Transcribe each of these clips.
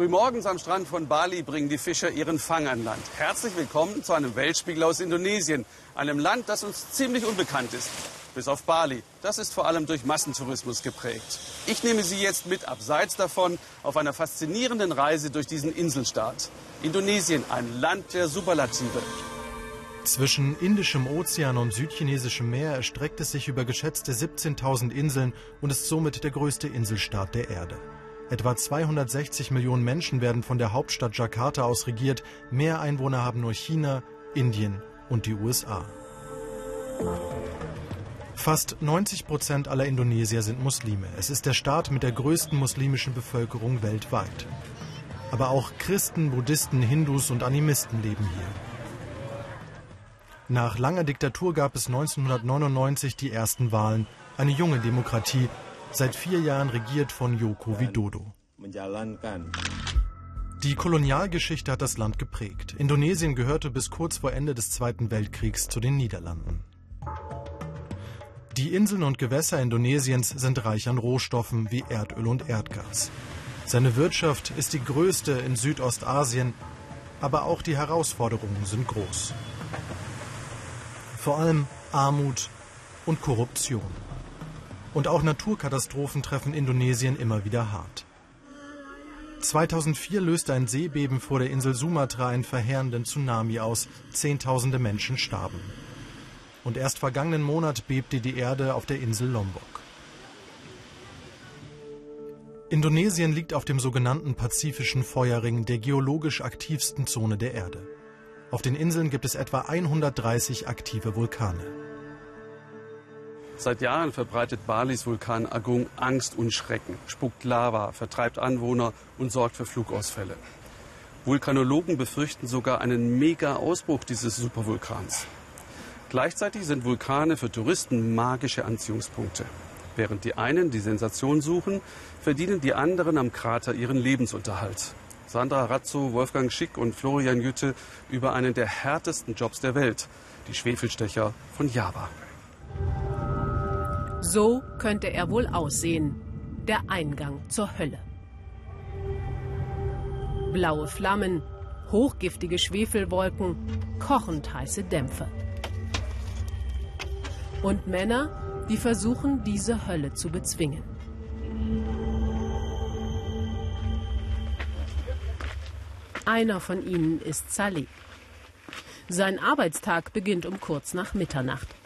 Frühmorgens am Strand von Bali bringen die Fischer ihren Fang an Land. Herzlich willkommen zu einem Weltspiegel aus Indonesien, einem Land, das uns ziemlich unbekannt ist. Bis auf Bali. Das ist vor allem durch Massentourismus geprägt. Ich nehme Sie jetzt mit abseits davon auf einer faszinierenden Reise durch diesen Inselstaat. Indonesien, ein Land der Superlative. Zwischen Indischem Ozean und Südchinesischem Meer erstreckt es sich über geschätzte 17.000 Inseln und ist somit der größte Inselstaat der Erde. Etwa 260 Millionen Menschen werden von der Hauptstadt Jakarta aus regiert. Mehr Einwohner haben nur China, Indien und die USA. Fast 90 Prozent aller Indonesier sind Muslime. Es ist der Staat mit der größten muslimischen Bevölkerung weltweit. Aber auch Christen, Buddhisten, Hindus und Animisten leben hier. Nach langer Diktatur gab es 1999 die ersten Wahlen. Eine junge Demokratie, seit vier Jahren regiert von Joko Widodo. Die Kolonialgeschichte hat das Land geprägt. Indonesien gehörte bis kurz vor Ende des Zweiten Weltkriegs zu den Niederlanden. Die Inseln und Gewässer Indonesiens sind reich an Rohstoffen wie Erdöl und Erdgas. Seine Wirtschaft ist die größte in Südostasien, aber auch die Herausforderungen sind groß. Vor allem Armut und Korruption. Und auch Naturkatastrophen treffen Indonesien immer wieder hart. 2004 löste ein Seebeben vor der Insel Sumatra einen verheerenden Tsunami aus. Zehntausende Menschen starben. Und erst vergangenen Monat bebte die Erde auf der Insel Lombok. Indonesien liegt auf dem sogenannten Pazifischen Feuerring, der geologisch aktivsten Zone der Erde. Auf den Inseln gibt es etwa 130 aktive Vulkane. Seit Jahren verbreitet Balis Vulkan Agung Angst und Schrecken, spuckt Lava, vertreibt Anwohner und sorgt für Flugausfälle. Vulkanologen befürchten sogar einen Mega-Ausbruch dieses Supervulkans. Gleichzeitig sind Vulkane für Touristen magische Anziehungspunkte. Während die einen die Sensation suchen, verdienen die anderen am Krater ihren Lebensunterhalt. Sandra Razzo, Wolfgang Schick und Florian Jütte über einen der härtesten Jobs der Welt, die Schwefelstecher von Java. So könnte er wohl aussehen, der Eingang zur Hölle. Blaue Flammen, hochgiftige Schwefelwolken, kochend heiße Dämpfe. Und Männer, die versuchen, diese Hölle zu bezwingen. Einer von ihnen ist Saleh. Sein Arbeitstag beginnt um kurz nach Mitternacht.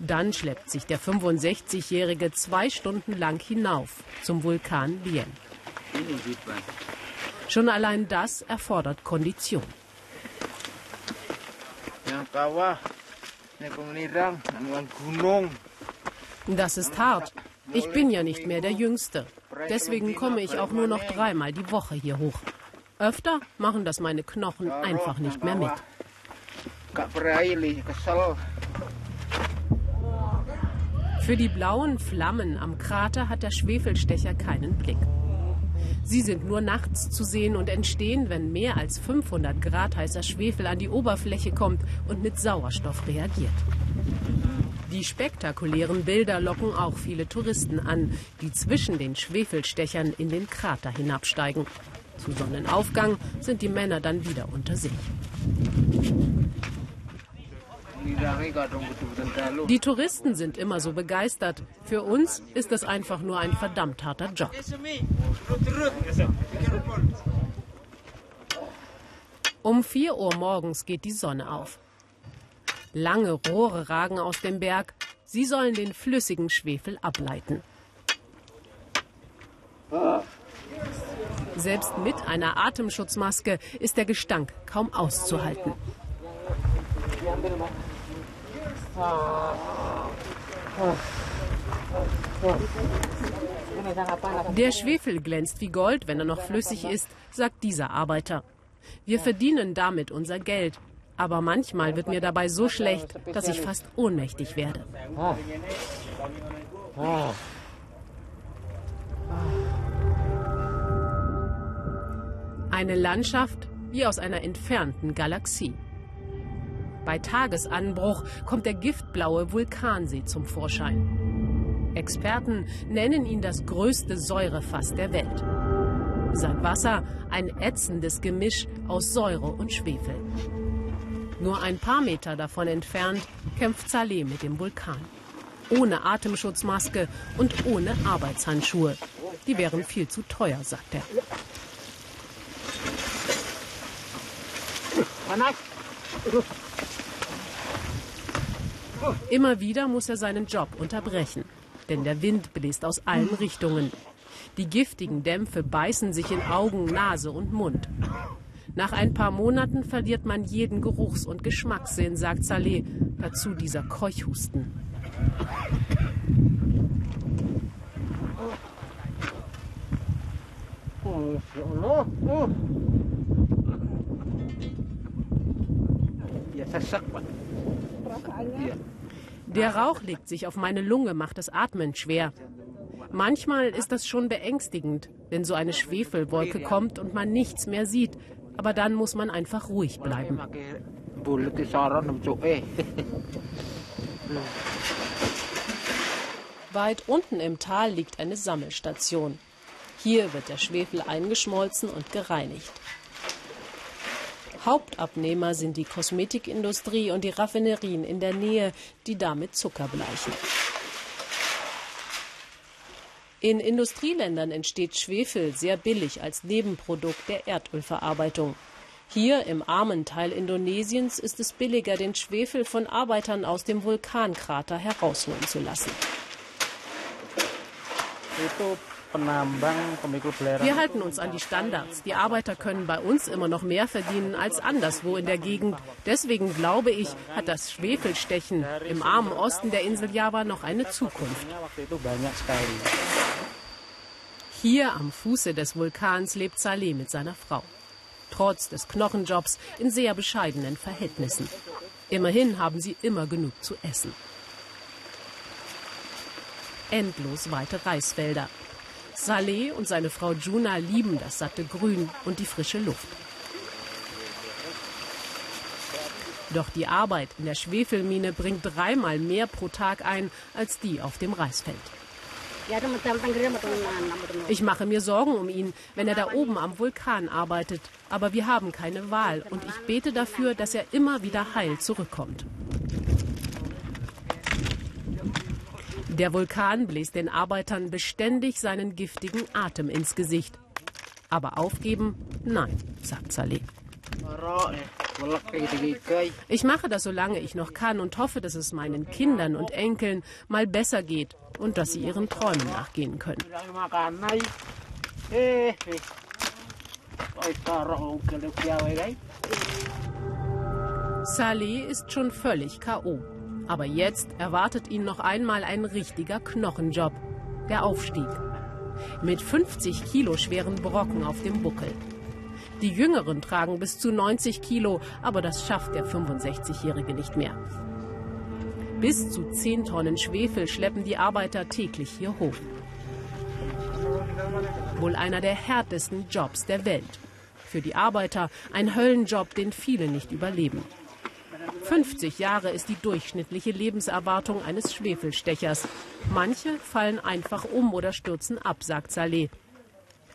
Dann schleppt sich der 65-Jährige zwei Stunden lang hinauf zum Vulkan Lien. Schon allein das erfordert Kondition. Das ist hart. Ich bin ja nicht mehr der Jüngste. Deswegen komme ich auch nur noch dreimal die Woche hier hoch. Öfter machen das meine Knochen einfach nicht mehr mit. Für die blauen Flammen am Krater hat der Schwefelstecher keinen Blick. Sie sind nur nachts zu sehen und entstehen, wenn mehr als 500 Grad heißer Schwefel an die Oberfläche kommt und mit Sauerstoff reagiert. Die spektakulären Bilder locken auch viele Touristen an, die zwischen den Schwefelstechern in den Krater hinabsteigen. Zu Sonnenaufgang sind die Männer dann wieder unter sich. Die Touristen sind immer so begeistert. Für uns ist das einfach nur ein verdammt harter Job. Um 4 Uhr morgens geht die Sonne auf. Lange Rohre ragen aus dem Berg. Sie sollen den flüssigen Schwefel ableiten. Selbst mit einer Atemschutzmaske ist der Gestank kaum auszuhalten. Der Schwefel glänzt wie Gold, wenn er noch flüssig ist, sagt dieser Arbeiter. Wir verdienen damit unser Geld. Aber manchmal wird mir dabei so schlecht, dass ich fast ohnmächtig werde. Eine Landschaft wie aus einer entfernten Galaxie. Bei Tagesanbruch kommt der giftblaue Vulkansee zum Vorschein. Experten nennen ihn das größte Säurefass der Welt. Sein Wasser ein ätzendes Gemisch aus Säure und Schwefel. Nur ein paar Meter davon entfernt kämpft Saleh mit dem Vulkan. Ohne Atemschutzmaske und ohne Arbeitshandschuhe. Die wären viel zu teuer, sagt er. Immer wieder muss er seinen Job unterbrechen, denn der Wind bläst aus allen Richtungen. Die giftigen Dämpfe beißen sich in Augen, Nase und Mund. Nach ein paar Monaten verliert man jeden Geruchs- und Geschmackssinn, sagt Saleh. Dazu dieser Keuchhusten. Der Rauch legt sich auf meine Lunge, macht das Atmen schwer. Manchmal ist das schon beängstigend, wenn so eine Schwefelwolke kommt und man nichts mehr sieht. Aber dann muss man einfach ruhig bleiben. Weit unten im Tal liegt eine Sammelstation. Hier wird der Schwefel eingeschmolzen und gereinigt. Hauptabnehmer sind die Kosmetikindustrie und die Raffinerien in der Nähe, die damit Zucker bleichen. In Industrieländern entsteht Schwefel sehr billig als Nebenprodukt der Erdölverarbeitung. Hier im armen Teil Indonesiens ist es billiger, den Schwefel von Arbeitern aus dem Vulkankrater herausholen zu lassen. Wir halten uns an die Standards. Die Arbeiter können bei uns immer noch mehr verdienen als anderswo in der Gegend. Deswegen glaube ich, hat das Schwefelstechen im armen Osten der Insel Java noch eine Zukunft. Hier am Fuße des Vulkans lebt Saleh mit seiner Frau. Trotz des Knochenjobs in sehr bescheidenen Verhältnissen. Immerhin haben sie immer genug zu essen. Endlos weite Reisfelder. Saleh und seine Frau Juna lieben das satte Grün und die frische Luft. Doch die Arbeit in der Schwefelmine bringt dreimal mehr pro Tag ein als die auf dem Reisfeld. Ich mache mir Sorgen um ihn, wenn er da oben am Vulkan arbeitet. Aber wir haben keine Wahl und ich bete dafür, dass er immer wieder heil zurückkommt. Der Vulkan bläst den Arbeitern beständig seinen giftigen Atem ins Gesicht. Aber aufgeben? Nein, sagt Saleh. Ich mache das, solange ich noch kann und hoffe, dass es meinen Kindern und Enkeln mal besser geht und dass sie ihren Träumen nachgehen können. Saleh ist schon völlig K.O. Aber jetzt erwartet ihn noch einmal ein richtiger Knochenjob. Der Aufstieg. Mit 50 Kilo schweren Brocken auf dem Buckel. Die Jüngeren tragen bis zu 90 Kilo, aber das schafft der 65-Jährige nicht mehr. Bis zu 10 Tonnen Schwefel schleppen die Arbeiter täglich hier hoch. Wohl einer der härtesten Jobs der Welt. Für die Arbeiter ein Höllenjob, den viele nicht überleben. 50 Jahre ist die durchschnittliche Lebenserwartung eines Schwefelstechers. Manche fallen einfach um oder stürzen ab, sagt Saleh.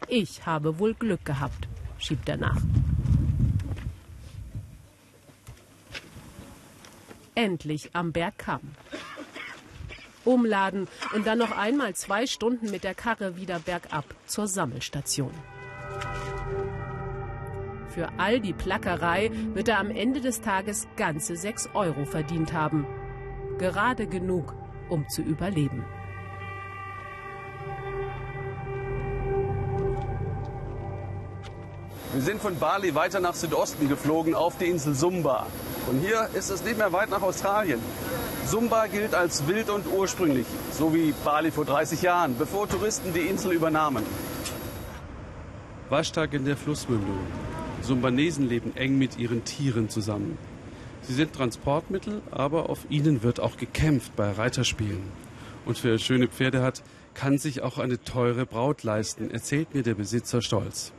Ich habe wohl Glück gehabt, schiebt er nach. Endlich am Berg Kamm. Umladen und dann noch einmal zwei Stunden mit der Karre wieder bergab zur Sammelstation. Für all die Plackerei wird er am Ende des Tages ganze 6 Euro verdient haben. Gerade genug, um zu überleben. Wir sind von Bali weiter nach Südosten geflogen auf die Insel Sumba. Und hier ist es nicht mehr weit nach Australien. Sumba gilt als wild und ursprünglich, so wie Bali vor 30 Jahren, bevor Touristen die Insel übernahmen. Waschtag in der Flussmündung. Sumbanesen leben eng mit ihren Tieren zusammen. Sie sind Transportmittel, aber auf ihnen wird auch gekämpft bei Reiterspielen. Und wer schöne Pferde hat, kann sich auch eine teure Braut leisten, erzählt mir der Besitzer stolz.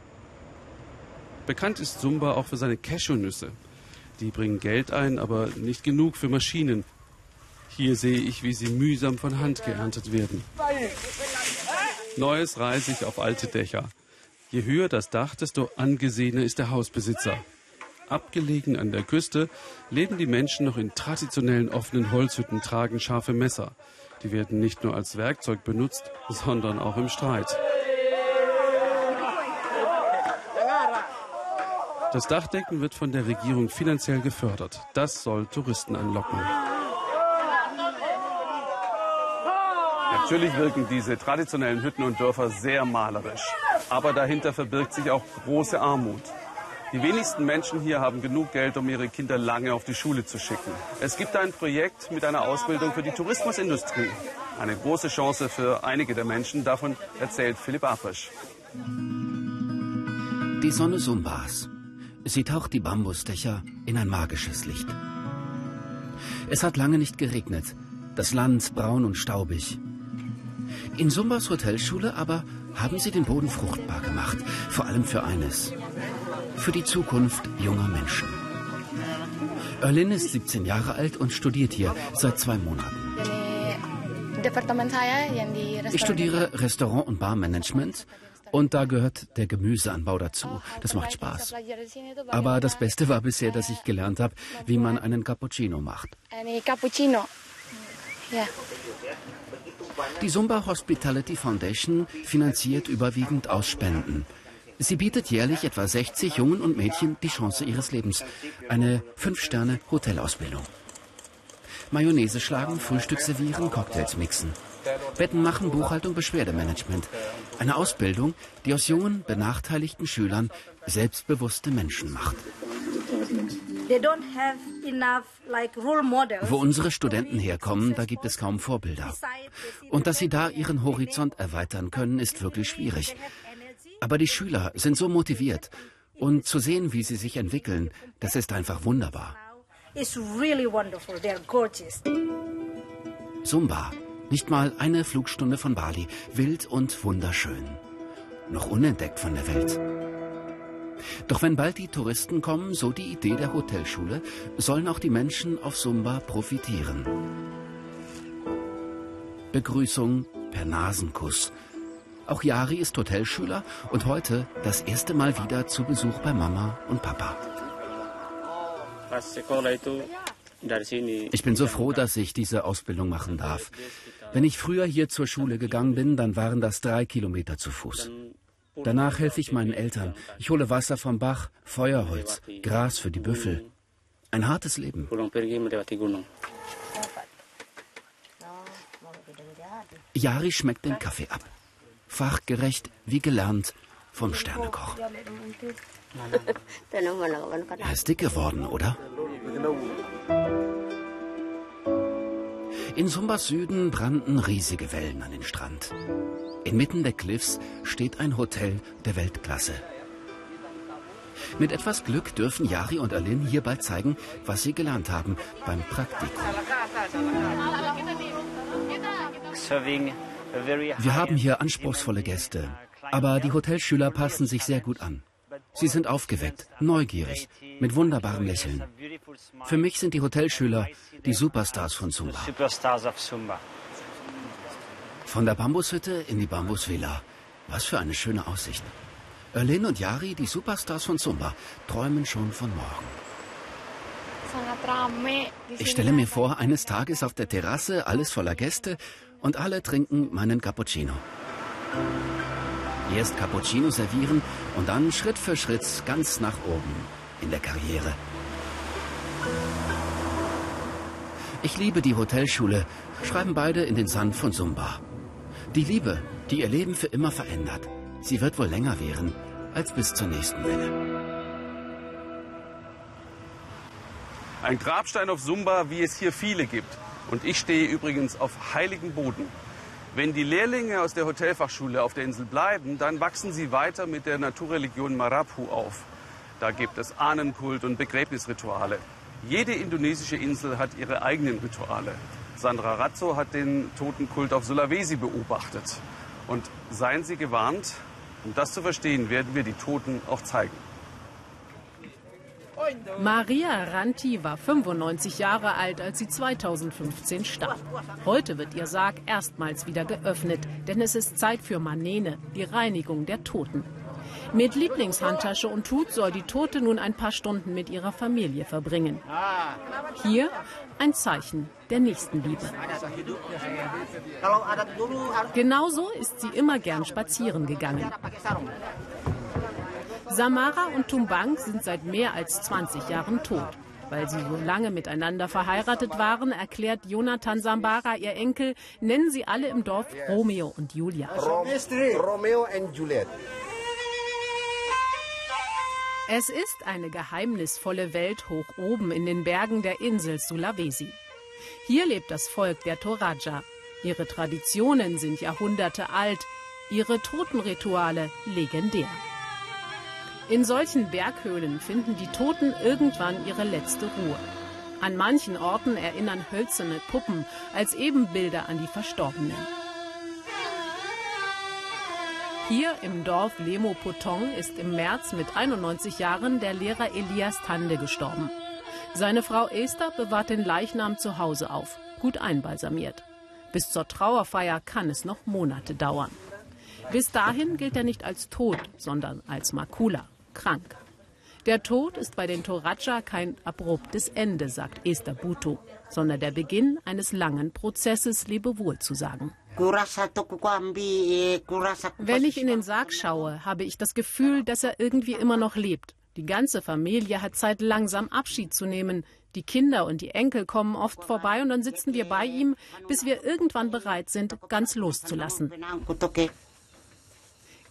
Bekannt ist Sumba auch für seine Cashewnüsse. Die bringen Geld ein, aber nicht genug für Maschinen. Hier sehe ich, wie sie mühsam von Hand geerntet werden. Neues reise ich auf alte Dächer. Je höher das Dach, desto angesehener ist der Hausbesitzer. Abgelegen an der Küste leben die Menschen noch in traditionellen offenen Holzhütten, tragen scharfe Messer. Die werden nicht nur als Werkzeug benutzt, sondern auch im Streit. Das Dachdecken wird von der Regierung finanziell gefördert. Das soll Touristen anlocken. Natürlich wirken diese traditionellen Hütten und Dörfer sehr malerisch. Aber dahinter verbirgt sich auch große Armut. Die wenigsten Menschen hier haben genug Geld, um ihre Kinder lange auf die Schule zu schicken. Es gibt ein Projekt mit einer Ausbildung für die Tourismusindustrie. Eine große Chance für einige der Menschen. Davon erzählt Philipp Afrisch. Die Sonne Sumbas. Sie taucht die Bambusdächer in ein magisches Licht. Es hat lange nicht geregnet. Das Land braun und staubig. In Sumbas Hotelschule aber haben sie den Boden fruchtbar gemacht. Vor allem für eines. Für die Zukunft junger Menschen. Erlin ist 17 Jahre alt und studiert hier seit zwei Monaten. Ich studiere Restaurant- und Barmanagement und da gehört der Gemüseanbau dazu. Das macht Spaß. Aber das Beste war bisher, dass ich gelernt habe, wie man einen Cappuccino macht. Cappuccino. Ja. Die Sumba Hospitality Foundation finanziert überwiegend aus Spenden. Sie bietet jährlich etwa 60 Jungen und Mädchen die Chance ihres Lebens. Eine Fünf-Sterne-Hotelausbildung. Mayonnaise schlagen, Frühstück servieren, Cocktails mixen. Betten machen, Buchhaltung, Beschwerdemanagement. Eine Ausbildung, die aus jungen, benachteiligten Schülern selbstbewusste Menschen macht. Wo unsere Studenten herkommen, da gibt es kaum Vorbilder. Und dass sie da ihren Horizont erweitern können, ist wirklich schwierig. Aber die Schüler sind so motiviert. Und zu sehen, wie sie sich entwickeln, das ist einfach wunderbar. Sumba, nicht mal eine Flugstunde von Bali, wild und wunderschön. Noch unentdeckt von der Welt. Doch wenn bald die Touristen kommen, so die Idee der Hotelschule, sollen auch die Menschen auf Sumba profitieren. Begrüßung per Nasenkuss. Auch Yari ist Hotelschüler und heute das erste Mal wieder zu Besuch bei Mama und Papa. Ich bin so froh, dass ich diese Ausbildung machen darf. Wenn ich früher hier zur Schule gegangen bin, dann waren das drei Kilometer zu Fuß. Danach helfe ich meinen Eltern. Ich hole Wasser vom Bach, Feuerholz, Gras für die Büffel. Ein hartes Leben. Yari schmeckt den Kaffee ab. Fachgerecht, wie gelernt, vom Sternekoch. Er ist dick geworden, oder? In Sumbas Süden brannten riesige Wellen an den Strand. Inmitten der Cliffs steht ein Hotel der Weltklasse. Mit etwas Glück dürfen Yari und Alin hier bald zeigen, was sie gelernt haben beim Praktikum. Wir haben hier anspruchsvolle Gäste, aber die Hotelschüler passen sich sehr gut an. Sie sind aufgeweckt, neugierig, mit wunderbarem Lächeln. Für mich sind die Hotelschüler die Superstars von Zumba. Von der Bambushütte in die Bambusvilla. Was für eine schöne Aussicht. Erlin und Yari, die Superstars von Zumba, träumen schon von morgen. Ich stelle mir vor, eines Tages auf der Terrasse, alles voller Gäste und alle trinken meinen Cappuccino. Erst Cappuccino servieren und dann Schritt für Schritt ganz nach oben in der Karriere. Ich liebe die Hotelschule, schreiben beide in den Sand von Sumba. Die Liebe, die ihr Leben für immer verändert. Sie wird wohl länger währen als bis zur nächsten Welle. Ein Grabstein auf Sumba, wie es hier viele gibt. Und ich stehe übrigens auf heiligen Boden. Wenn die Lehrlinge aus der Hotelfachschule auf der Insel bleiben, dann wachsen sie weiter mit der Naturreligion Marapu auf. Da gibt es Ahnenkult und Begräbnisrituale. Jede indonesische Insel hat ihre eigenen Rituale. Sandra Razzo hat den Totenkult auf Sulawesi beobachtet. Und seien Sie gewarnt, um das zu verstehen, werden wir die Toten auch zeigen. Maria Ranti war 95 Jahre alt, als sie 2015 starb. Heute wird ihr Sarg erstmals wieder geöffnet, denn es ist Zeit für Manene, die Reinigung der Toten. Mit Lieblingshandtasche und Hut soll die Tote nun ein paar Stunden mit ihrer Familie verbringen. Hier ein Zeichen der Nächstenliebe. Genauso ist sie immer gern spazieren gegangen. Samara und Tumbang sind seit mehr als 20 Jahren tot. Weil sie so lange miteinander verheiratet waren, erklärt Jonathan Sambara, ihr Enkel, nennen sie alle im Dorf Romeo und Julia. Romeo und Juliet. Es ist eine geheimnisvolle Welt hoch oben in den Bergen der Insel Sulawesi. Hier lebt das Volk der Toraja. Ihre Traditionen sind Jahrhunderte alt, ihre Totenrituale legendär. In solchen Berghöhlen finden die Toten irgendwann ihre letzte Ruhe. An manchen Orten erinnern hölzerne Puppen als Ebenbilder an die Verstorbenen. Hier im Dorf Lemo Potong ist im März mit 91 Jahren der Lehrer Elias Tande gestorben. Seine Frau Esther bewahrt den Leichnam zu Hause auf, gut einbalsamiert. Bis zur Trauerfeier kann es noch Monate dauern. Bis dahin gilt er nicht als tot, sondern als Makula, krank. Der Tod ist bei den Toraja kein abruptes Ende, sagt Esther Buto, sondern der Beginn eines langen Prozesses, Lebewohl zu sagen. Wenn ich in den Sarg schaue, habe ich das Gefühl, dass er irgendwie immer noch lebt. Die ganze Familie hat Zeit, langsam Abschied zu nehmen. Die Kinder und die Enkel kommen oft vorbei und dann sitzen wir bei ihm, bis wir irgendwann bereit sind, ganz loszulassen.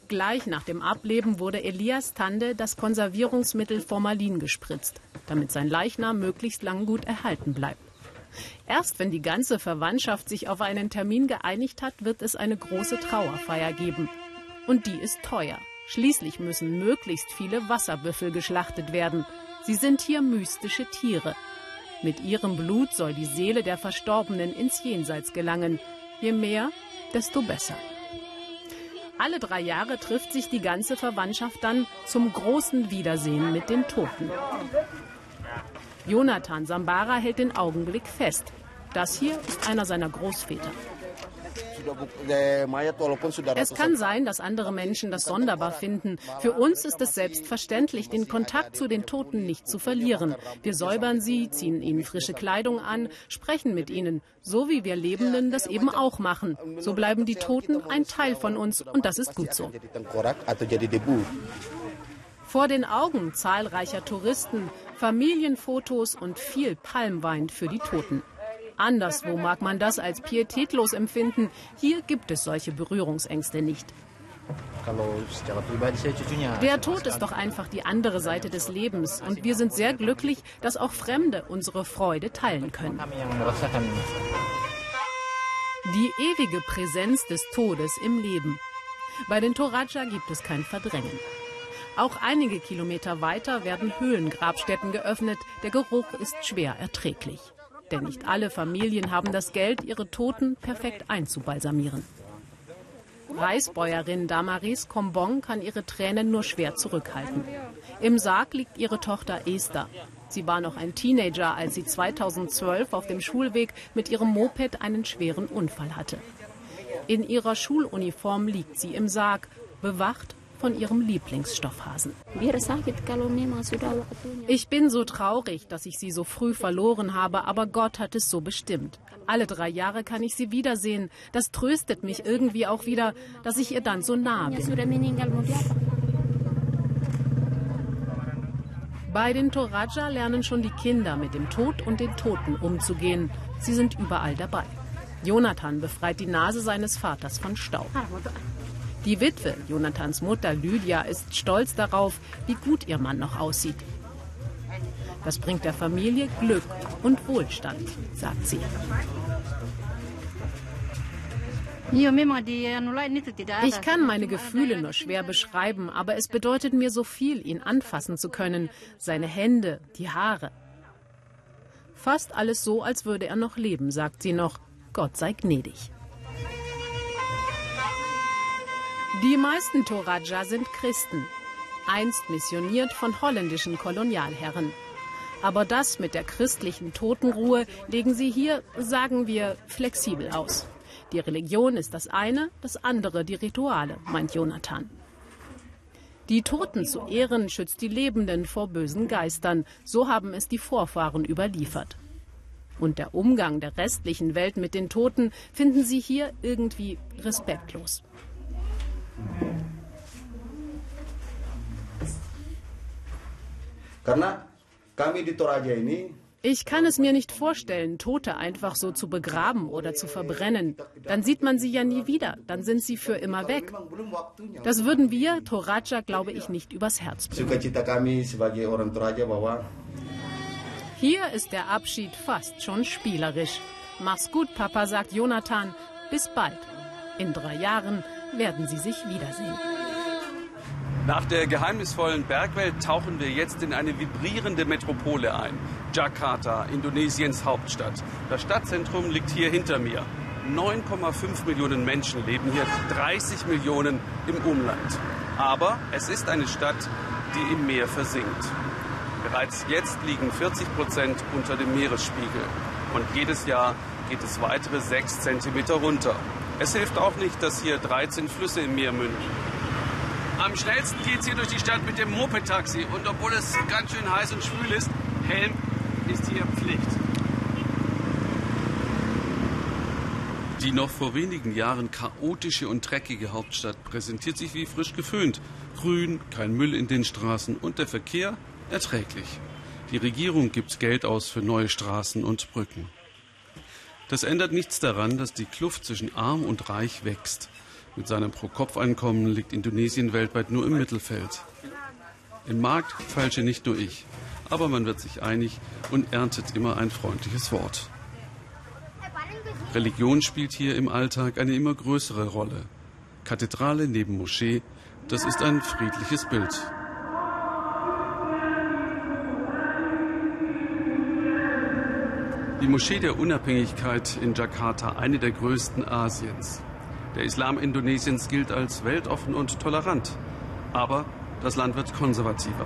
Gleich nach dem Ableben wurde Elias Tande das Konservierungsmittel Formalin gespritzt, damit sein Leichnam möglichst lang gut erhalten bleibt. Erst wenn die ganze Verwandtschaft sich auf einen Termin geeinigt hat, wird es eine große Trauerfeier geben. Und die ist teuer. Schließlich müssen möglichst viele Wasserbüffel geschlachtet werden. Sie sind hier mystische Tiere. Mit ihrem Blut soll die Seele der Verstorbenen ins Jenseits gelangen. Je mehr, desto besser. Alle drei Jahre trifft sich die ganze Verwandtschaft dann zum großen Wiedersehen mit den Toten. Jonathan Sambara hält den Augenblick fest. Das hier ist einer seiner Großväter. Es kann sein, dass andere Menschen das sonderbar finden. Für uns ist es selbstverständlich, den Kontakt zu den Toten nicht zu verlieren. Wir säubern sie, ziehen ihnen frische Kleidung an, sprechen mit ihnen, so wie wir Lebenden das eben auch machen. So bleiben die Toten ein Teil von uns und das ist gut so. Vor den Augen zahlreicher Touristen Familienfotos und viel Palmwein für die Toten. Anderswo mag man das als pietätlos empfinden. Hier gibt es solche Berührungsängste nicht. Der Tod ist doch einfach die andere Seite des Lebens und wir sind sehr glücklich, dass auch Fremde unsere Freude teilen können. Die ewige Präsenz des Todes im Leben. Bei den Toraja gibt es kein Verdrängen. Auch einige Kilometer weiter werden Höhlengrabstätten geöffnet. Der Geruch ist schwer erträglich. Denn nicht alle Familien haben das Geld, ihre Toten perfekt einzubalsamieren. Reisbäuerin Damaris Kombong kann ihre Tränen nur schwer zurückhalten. Im Sarg liegt ihre Tochter Esther. Sie war noch ein Teenager, als sie 2012 auf dem Schulweg mit ihrem Moped einen schweren Unfall hatte. In ihrer Schuluniform liegt sie im Sarg, bewacht von ihrem Lieblingsstoffhasen. Ich bin so traurig, dass ich sie so früh verloren habe, aber Gott hat es so bestimmt. Alle drei Jahre kann ich sie wiedersehen. Das tröstet mich irgendwie auch wieder, dass ich ihr dann so nah bin. Bei den Toraja lernen schon die Kinder mit dem Tod und den Toten umzugehen. Sie sind überall dabei. Jonathan befreit die Nase seines Vaters von Staub. Die Witwe, Jonathans Mutter Lydia, ist stolz darauf, wie gut ihr Mann noch aussieht. Das bringt der Familie Glück und Wohlstand, sagt sie. Ich kann meine Gefühle nur schwer beschreiben, aber es bedeutet mir so viel, ihn anfassen zu können. Seine Hände, die Haare. Fast alles so, als würde er noch leben, sagt sie noch. Gott sei gnädig. Die meisten Toraja sind Christen, einst missioniert von holländischen Kolonialherren. Aber das mit der christlichen Totenruhe legen sie hier, sagen wir, flexibel aus. Die Religion ist das eine, das andere die Rituale, meint Jonathan. Die Toten zu ehren schützt die Lebenden vor bösen Geistern. So haben es die Vorfahren überliefert. Und der Umgang der restlichen Welt mit den Toten finden sie hier irgendwie respektlos. Ich kann es mir nicht vorstellen, Tote einfach so zu begraben oder zu verbrennen. Dann sieht man sie ja nie wieder. Dann sind sie für immer weg. Das würden wir, Toraja, glaube ich, nicht übers Herz bringen. Hier ist der Abschied fast schon spielerisch. Mach's gut, Papa, sagt Jonathan. Bis bald. In drei Jahren werden sie sich wiedersehen. Nach der geheimnisvollen Bergwelt tauchen wir jetzt in eine vibrierende Metropole ein. Jakarta, Indonesiens Hauptstadt. Das Stadtzentrum liegt hier hinter mir. 9,5 Millionen Menschen leben hier, 30 Millionen im Umland. Aber es ist eine Stadt, die im Meer versinkt. Bereits jetzt liegen 40 Prozent unter dem Meeresspiegel. Und jedes Jahr geht es weitere 6 Zentimeter runter. Es hilft auch nicht, dass hier 13 Flüsse im Meer münden. Am schnellsten geht es hier durch die Stadt mit dem Moped-Taxi. Und obwohl es ganz schön heiß und schwül ist, Helm ist hier Pflicht. Die noch vor wenigen Jahren chaotische und dreckige Hauptstadt präsentiert sich wie frisch geföhnt. Grün, kein Müll in den Straßen und der Verkehr erträglich. Die Regierung gibt Geld aus für neue Straßen und Brücken. Das ändert nichts daran, dass die Kluft zwischen arm und reich wächst. Mit seinem Pro-Kopf-Einkommen liegt Indonesien weltweit nur im Mittelfeld. Im Markt falsche nicht nur ich, aber man wird sich einig und erntet immer ein freundliches Wort. Religion spielt hier im Alltag eine immer größere Rolle. Kathedrale neben Moschee, das ist ein friedliches Bild. Die Moschee der Unabhängigkeit in Jakarta, eine der größten Asiens. Der Islam Indonesiens gilt als weltoffen und tolerant. Aber das Land wird konservativer.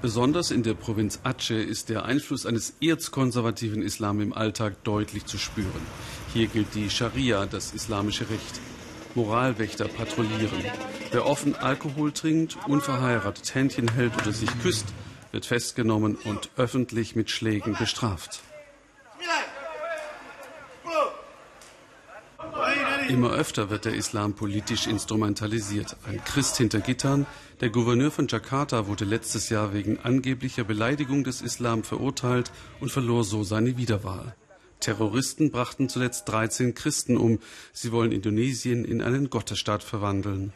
Besonders in der Provinz Aceh ist der Einfluss eines erzkonservativen Islam im Alltag deutlich zu spüren. Hier gilt die Scharia, das islamische Recht. Moralwächter patrouillieren. Wer offen Alkohol trinkt, unverheiratet Händchen hält oder sich küsst, wird festgenommen und öffentlich mit Schlägen bestraft. Immer öfter wird der Islam politisch instrumentalisiert. Ein Christ hinter Gittern, der Gouverneur von Jakarta wurde letztes Jahr wegen angeblicher Beleidigung des Islam verurteilt und verlor so seine Wiederwahl. Terroristen brachten zuletzt 13 Christen um. Sie wollen Indonesien in einen Gottesstaat verwandeln.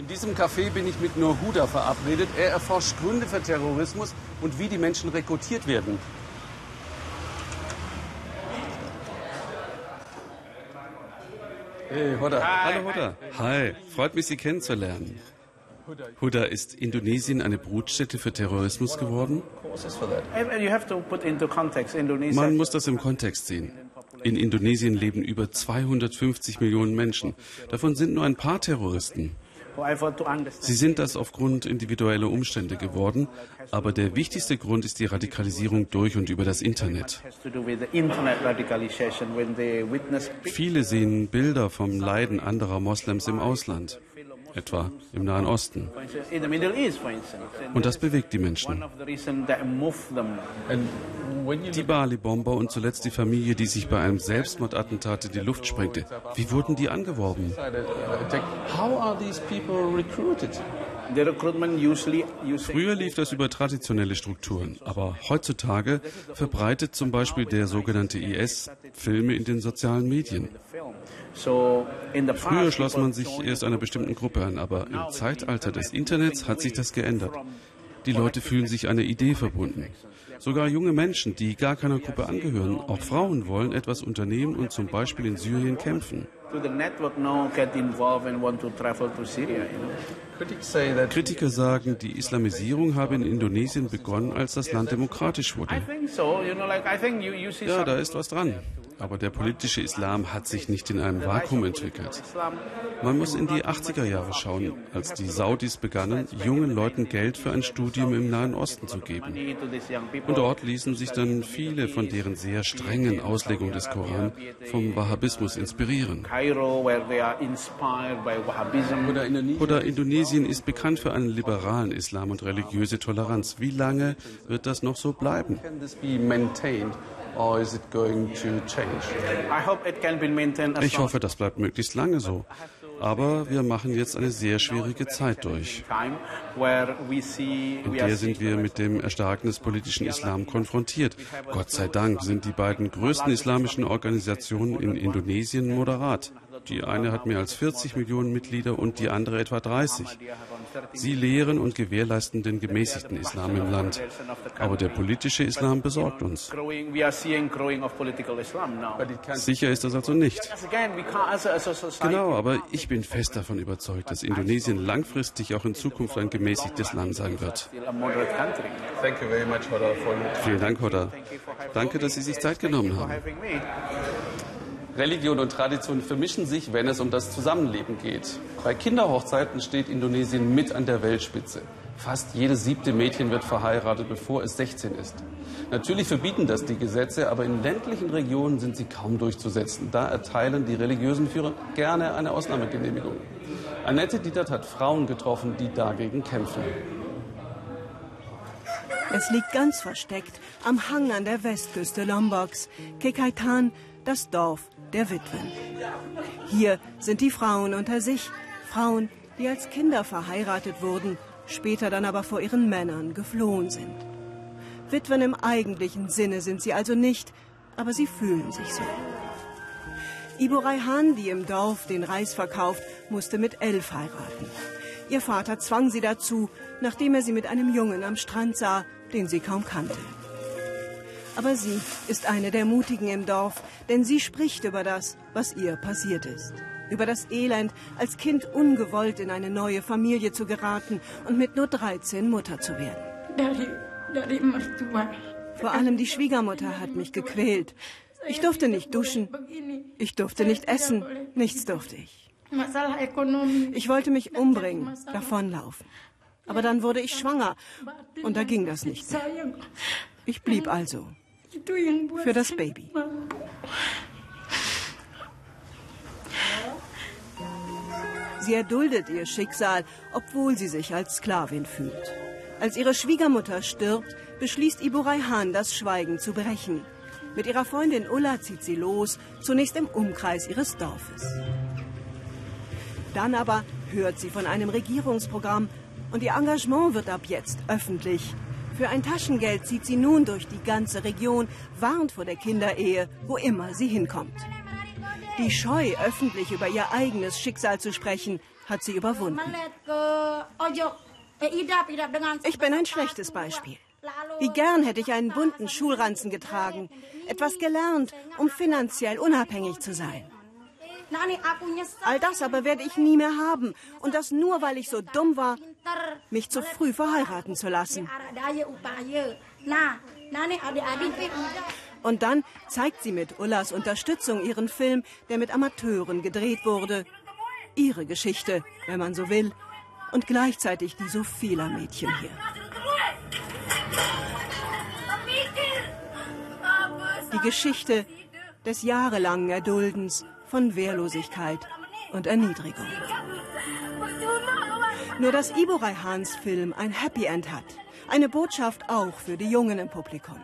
In diesem Café bin ich mit Nur Huda verabredet. Er erforscht Gründe für Terrorismus und wie die Menschen rekrutiert werden. Hey, Huda. Hallo, Huda. Hi, freut mich, Sie kennenzulernen. Huda, ist Indonesien eine Brutstätte für Terrorismus geworden? Man muss das im Kontext sehen. In Indonesien leben über 250 Millionen Menschen. Davon sind nur ein paar Terroristen. Sie sind das aufgrund individueller Umstände geworden, aber der wichtigste Grund ist die Radikalisierung durch und über das Internet. Viele sehen Bilder vom Leiden anderer Moslems im Ausland etwa im Nahen Osten. Und das bewegt die Menschen. Die Bali-Bomber und zuletzt die Familie, die sich bei einem Selbstmordattentat in die Luft sprengte. Wie wurden die angeworben? Früher lief das über traditionelle Strukturen, aber heutzutage verbreitet zum Beispiel der sogenannte IS Filme in den sozialen Medien. Früher schloss man sich erst einer bestimmten Gruppe an, aber im Zeitalter des Internets hat sich das geändert. Die Leute fühlen sich einer Idee verbunden. Sogar junge Menschen, die gar keiner Gruppe angehören, auch Frauen wollen etwas unternehmen und zum Beispiel in Syrien kämpfen. Kritiker sagen, die Islamisierung habe in Indonesien begonnen, als das Land demokratisch wurde. Ja, da ist was dran. Aber der politische Islam hat sich nicht in einem Vakuum entwickelt. Man muss in die 80er Jahre schauen, als die Saudis begannen, jungen Leuten Geld für ein Studium im Nahen Osten zu geben. Und dort ließen sich dann viele von deren sehr strengen Auslegung des Koran vom Wahhabismus inspirieren. Oder Indonesien ist bekannt für einen liberalen Islam und religiöse Toleranz. Wie lange wird das noch so bleiben? Ich hoffe, das bleibt möglichst lange so. Aber wir machen jetzt eine sehr schwierige Zeit durch. In der sind wir mit dem Erstarken des politischen Islam konfrontiert. Gott sei Dank sind die beiden größten islamischen Organisationen in Indonesien moderat. Die eine hat mehr als 40 Millionen Mitglieder und die andere etwa 30. Sie lehren und gewährleisten den gemäßigten Islam im Land. Aber der politische Islam besorgt uns. Sicher ist das also nicht. Genau, aber ich bin fest davon überzeugt, dass Indonesien langfristig auch in Zukunft ein gemäßigtes Land sein wird. Vielen Dank, Hoda. Danke, dass Sie sich Zeit genommen haben. Religion und Tradition vermischen sich, wenn es um das Zusammenleben geht. Bei Kinderhochzeiten steht Indonesien mit an der Weltspitze. Fast jedes siebte Mädchen wird verheiratet, bevor es 16 ist. Natürlich verbieten das die Gesetze, aber in ländlichen Regionen sind sie kaum durchzusetzen. Da erteilen die religiösen Führer gerne eine Ausnahmegenehmigung. Annette Dietert hat Frauen getroffen, die dagegen kämpfen. Es liegt ganz versteckt am Hang an der Westküste Lomboks. Kekaitan, das Dorf der Witwen. Hier sind die Frauen unter sich, Frauen, die als Kinder verheiratet wurden, später dann aber vor ihren Männern geflohen sind. Witwen im eigentlichen Sinne sind sie also nicht, aber sie fühlen sich so. Ibo Raihan, die im Dorf den Reis verkauft, musste mit elf heiraten. Ihr Vater zwang sie dazu, nachdem er sie mit einem Jungen am Strand sah, den sie kaum kannte. Aber sie ist eine der Mutigen im Dorf, denn sie spricht über das, was ihr passiert ist. Über das Elend, als Kind ungewollt in eine neue Familie zu geraten und mit nur 13 Mutter zu werden. Vor allem die Schwiegermutter hat mich gequält. Ich durfte nicht duschen, ich durfte nicht essen, nichts durfte ich. Ich wollte mich umbringen, davonlaufen. Aber dann wurde ich schwanger und da ging das nicht mehr. Ich blieb also für das Baby. Sie erduldet ihr Schicksal, obwohl sie sich als Sklavin fühlt. Als ihre Schwiegermutter stirbt, beschließt Ibu Raihan, das Schweigen zu brechen. Mit ihrer Freundin Ulla zieht sie los, zunächst im Umkreis ihres Dorfes. Dann aber hört sie von einem Regierungsprogramm und ihr Engagement wird ab jetzt öffentlich. Für ein Taschengeld zieht sie nun durch die ganze Region, warnt vor der Kinderehe, wo immer sie hinkommt. Die Scheu, öffentlich über ihr eigenes Schicksal zu sprechen, hat sie überwunden. Ich bin ein schlechtes Beispiel. Wie gern hätte ich einen bunten Schulranzen getragen, etwas gelernt, um finanziell unabhängig zu sein. All das aber werde ich nie mehr haben. Und das nur, weil ich so dumm war, mich zu früh verheiraten zu lassen. Und dann zeigt sie mit Ullas Unterstützung ihren Film, der mit Amateuren gedreht wurde. Ihre Geschichte, wenn man so will. Und gleichzeitig die so vieler Mädchen hier. Die Geschichte des jahrelangen Erduldens von Wehrlosigkeit und Erniedrigung. Nur dass Ibo Raihans Film ein Happy End hat. Eine Botschaft auch für die Jungen im Publikum.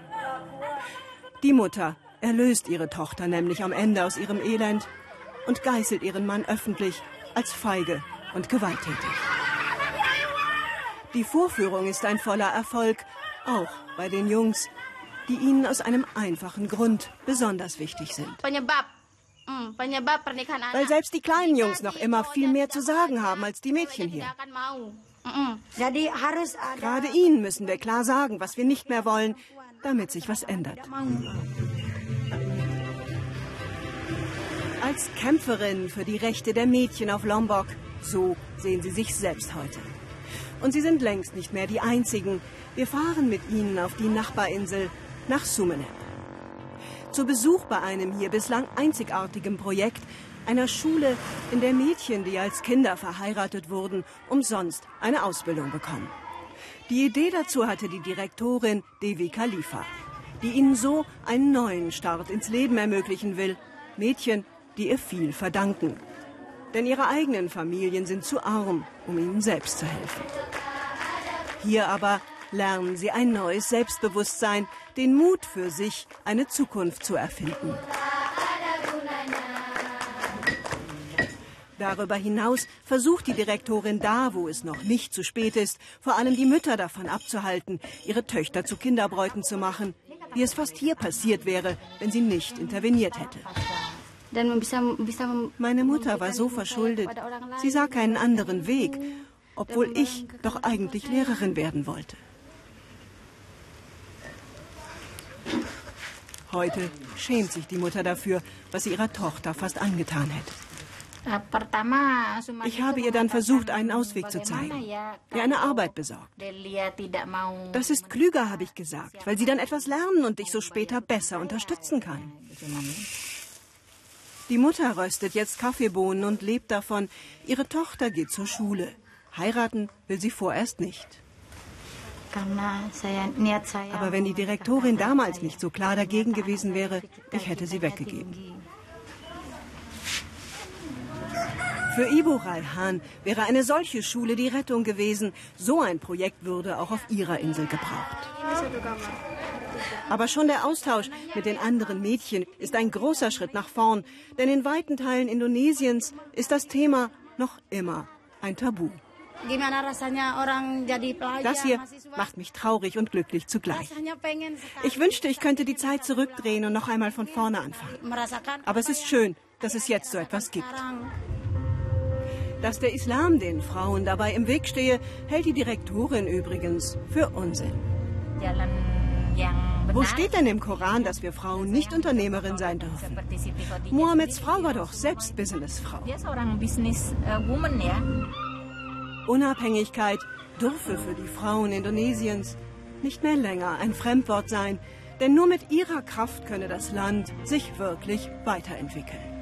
Die Mutter erlöst ihre Tochter nämlich am Ende aus ihrem Elend und geißelt ihren Mann öffentlich als feige und gewalttätig. Die Vorführung ist ein voller Erfolg, auch bei den Jungs, die ihnen aus einem einfachen Grund besonders wichtig sind. Weil selbst die kleinen Jungs noch immer viel mehr zu sagen haben als die Mädchen hier. Gerade ihnen müssen wir klar sagen, was wir nicht mehr wollen, damit sich was ändert. Als Kämpferin für die Rechte der Mädchen auf Lombok, so sehen sie sich selbst heute. Und sie sind längst nicht mehr die Einzigen. Wir fahren mit ihnen auf die Nachbarinsel nach Sumeneb. Zu Besuch bei einem hier bislang einzigartigen Projekt, einer Schule, in der Mädchen, die als Kinder verheiratet wurden, umsonst eine Ausbildung bekommen. Die Idee dazu hatte die Direktorin Devi Khalifa, die ihnen so einen neuen Start ins Leben ermöglichen will. Mädchen, die ihr viel verdanken. Denn ihre eigenen Familien sind zu arm, um ihnen selbst zu helfen. Hier aber lernen sie ein neues Selbstbewusstsein, den Mut für sich, eine Zukunft zu erfinden. Darüber hinaus versucht die Direktorin da, wo es noch nicht zu spät ist, vor allem die Mütter davon abzuhalten, ihre Töchter zu Kinderbräuten zu machen, wie es fast hier passiert wäre, wenn sie nicht interveniert hätte. Meine Mutter war so verschuldet, sie sah keinen anderen Weg, obwohl ich doch eigentlich Lehrerin werden wollte. Heute schämt sich die Mutter dafür, was sie ihrer Tochter fast angetan hätte. Ich habe ihr dann versucht, einen Ausweg zu zeigen, ihr eine Arbeit besorgt. Das ist klüger, habe ich gesagt, weil sie dann etwas lernen und dich so später besser unterstützen kann. Die Mutter röstet jetzt Kaffeebohnen und lebt davon. Ihre Tochter geht zur Schule. Heiraten will sie vorerst nicht. Aber wenn die Direktorin damals nicht so klar dagegen gewesen wäre, ich hätte sie weggegeben. Für Ibu Raihan wäre eine solche Schule die Rettung gewesen. So ein Projekt würde auch auf ihrer Insel gebraucht. Aber schon der Austausch mit den anderen Mädchen ist ein großer Schritt nach vorn, denn in weiten Teilen Indonesiens ist das Thema noch immer ein Tabu. Das hier macht mich traurig und glücklich zugleich. Ich wünschte, ich könnte die Zeit zurückdrehen und noch einmal von vorne anfangen. Aber es ist schön, dass es jetzt so etwas gibt. Dass der Islam den Frauen dabei im Weg stehe, hält die Direktorin übrigens für Unsinn. Wo steht denn im Koran, dass wir Frauen nicht Unternehmerin sein dürfen? Mohammeds Frau war doch selbst Businessfrau. Unabhängigkeit dürfe für die Frauen Indonesiens nicht mehr länger ein Fremdwort sein, denn nur mit ihrer Kraft könne das Land sich wirklich weiterentwickeln.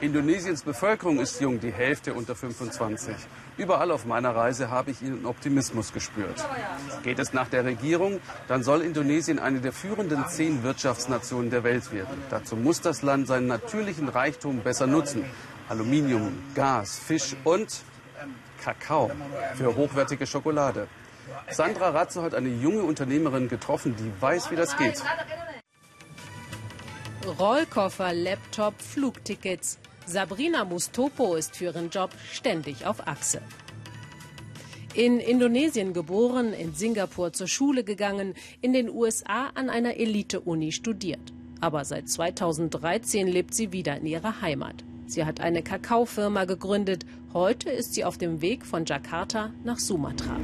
Indonesiens Bevölkerung ist jung, die Hälfte unter 25. Überall auf meiner Reise habe ich ihren Optimismus gespürt. Geht es nach der Regierung, dann soll Indonesien eine der führenden zehn Wirtschaftsnationen der Welt werden. Dazu muss das Land seinen natürlichen Reichtum besser nutzen. Aluminium, Gas, Fisch und Kakao für hochwertige Schokolade. Sandra Ratze hat eine junge Unternehmerin getroffen, die weiß, wie das geht. Rollkoffer, Laptop, Flugtickets. Sabrina Mustopo ist für ihren Job ständig auf Achse. In Indonesien geboren, in Singapur zur Schule gegangen, in den USA an einer Elite-Uni studiert. Aber seit 2013 lebt sie wieder in ihrer Heimat. Sie hat eine Kakaofirma gegründet. Heute ist sie auf dem Weg von Jakarta nach Sumatra.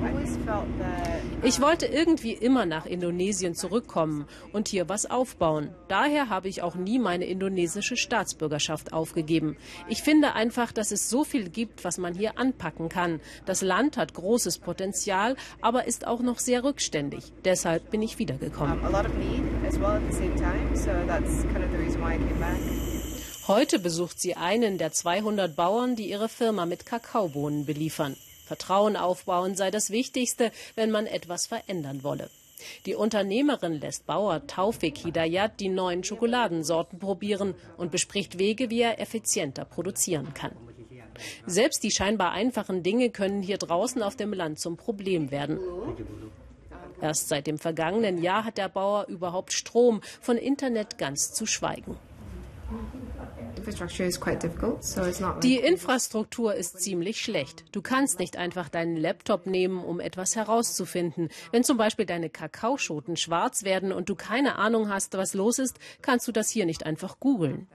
Ich wollte irgendwie immer nach Indonesien zurückkommen und hier was aufbauen. Daher habe ich auch nie meine indonesische Staatsbürgerschaft aufgegeben. Ich finde einfach, dass es so viel gibt, was man hier anpacken kann. Das Land hat großes Potenzial, aber ist auch noch sehr rückständig. Deshalb bin ich wiedergekommen. Heute besucht sie einen der 200 Bauern, die ihre Firma mit Kakaobohnen beliefern. Vertrauen aufbauen sei das Wichtigste, wenn man etwas verändern wolle. Die Unternehmerin lässt Bauer Taufik Hidayat die neuen Schokoladensorten probieren und bespricht Wege, wie er effizienter produzieren kann. Selbst die scheinbar einfachen Dinge können hier draußen auf dem Land zum Problem werden. Erst seit dem vergangenen Jahr hat der Bauer überhaupt Strom, von Internet ganz zu schweigen. Die Infrastruktur ist ziemlich schlecht. Du kannst nicht einfach deinen Laptop nehmen, um etwas herauszufinden. Wenn zum Beispiel deine Kakaoschoten schwarz werden und du keine Ahnung hast, was los ist, kannst du das hier nicht einfach googeln.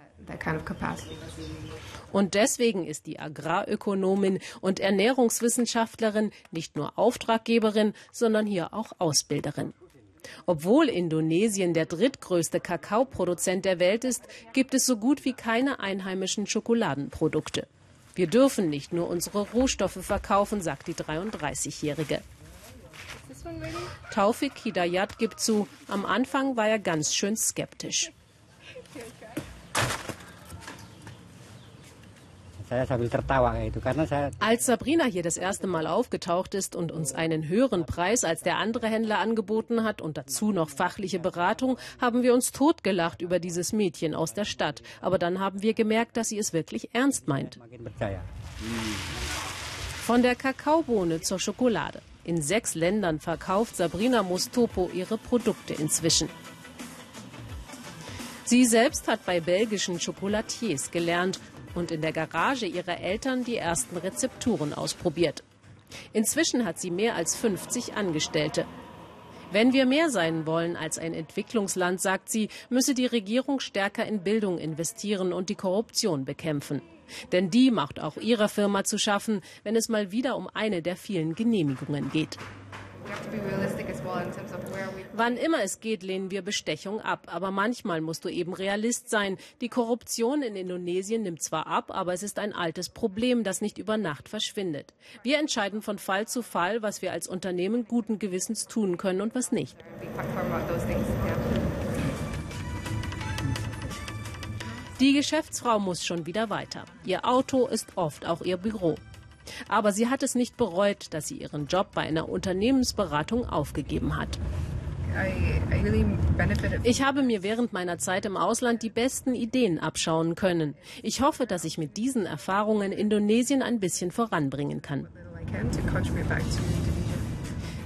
Und deswegen ist die Agrarökonomin und Ernährungswissenschaftlerin nicht nur Auftraggeberin, sondern hier auch Ausbilderin. Obwohl Indonesien der drittgrößte Kakaoproduzent der Welt ist, gibt es so gut wie keine einheimischen Schokoladenprodukte. Wir dürfen nicht nur unsere Rohstoffe verkaufen, sagt die 33-Jährige. Taufik Hidayat gibt zu, am Anfang war er ganz schön skeptisch. Als Sabrina hier das erste Mal aufgetaucht ist und uns einen höheren Preis als der andere Händler angeboten hat und dazu noch fachliche Beratung, haben wir uns totgelacht über dieses Mädchen aus der Stadt. Aber dann haben wir gemerkt, dass sie es wirklich ernst meint. Von der Kakaobohne zur Schokolade. In sechs Ländern verkauft Sabrina Mostopo ihre Produkte inzwischen. Sie selbst hat bei belgischen Chocolatiers gelernt und in der Garage ihrer Eltern die ersten Rezepturen ausprobiert. Inzwischen hat sie mehr als 50 Angestellte. Wenn wir mehr sein wollen als ein Entwicklungsland, sagt sie, müsse die Regierung stärker in Bildung investieren und die Korruption bekämpfen. Denn die macht auch ihrer Firma zu schaffen, wenn es mal wieder um eine der vielen Genehmigungen geht. Wann immer es geht, lehnen wir Bestechung ab. Aber manchmal musst du eben Realist sein. Die Korruption in Indonesien nimmt zwar ab, aber es ist ein altes Problem, das nicht über Nacht verschwindet. Wir entscheiden von Fall zu Fall, was wir als Unternehmen guten Gewissens tun können und was nicht. Die Geschäftsfrau muss schon wieder weiter. Ihr Auto ist oft auch ihr Büro. Aber sie hat es nicht bereut, dass sie ihren Job bei einer Unternehmensberatung aufgegeben hat. Ich habe mir während meiner Zeit im Ausland die besten Ideen abschauen können. Ich hoffe, dass ich mit diesen Erfahrungen Indonesien ein bisschen voranbringen kann.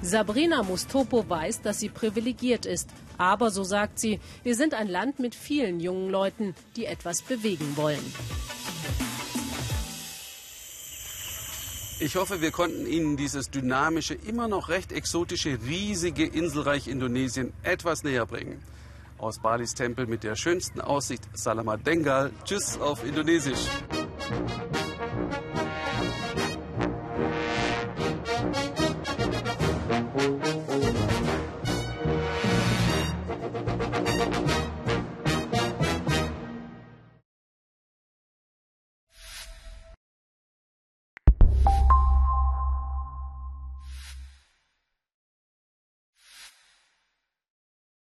Sabrina Mustopo weiß, dass sie privilegiert ist. Aber, so sagt sie, wir sind ein Land mit vielen jungen Leuten, die etwas bewegen wollen. Ich hoffe, wir konnten Ihnen dieses dynamische, immer noch recht exotische, riesige Inselreich Indonesien etwas näher bringen. Aus Balis Tempel mit der schönsten Aussicht, Salamat Dengal. Tschüss auf Indonesisch.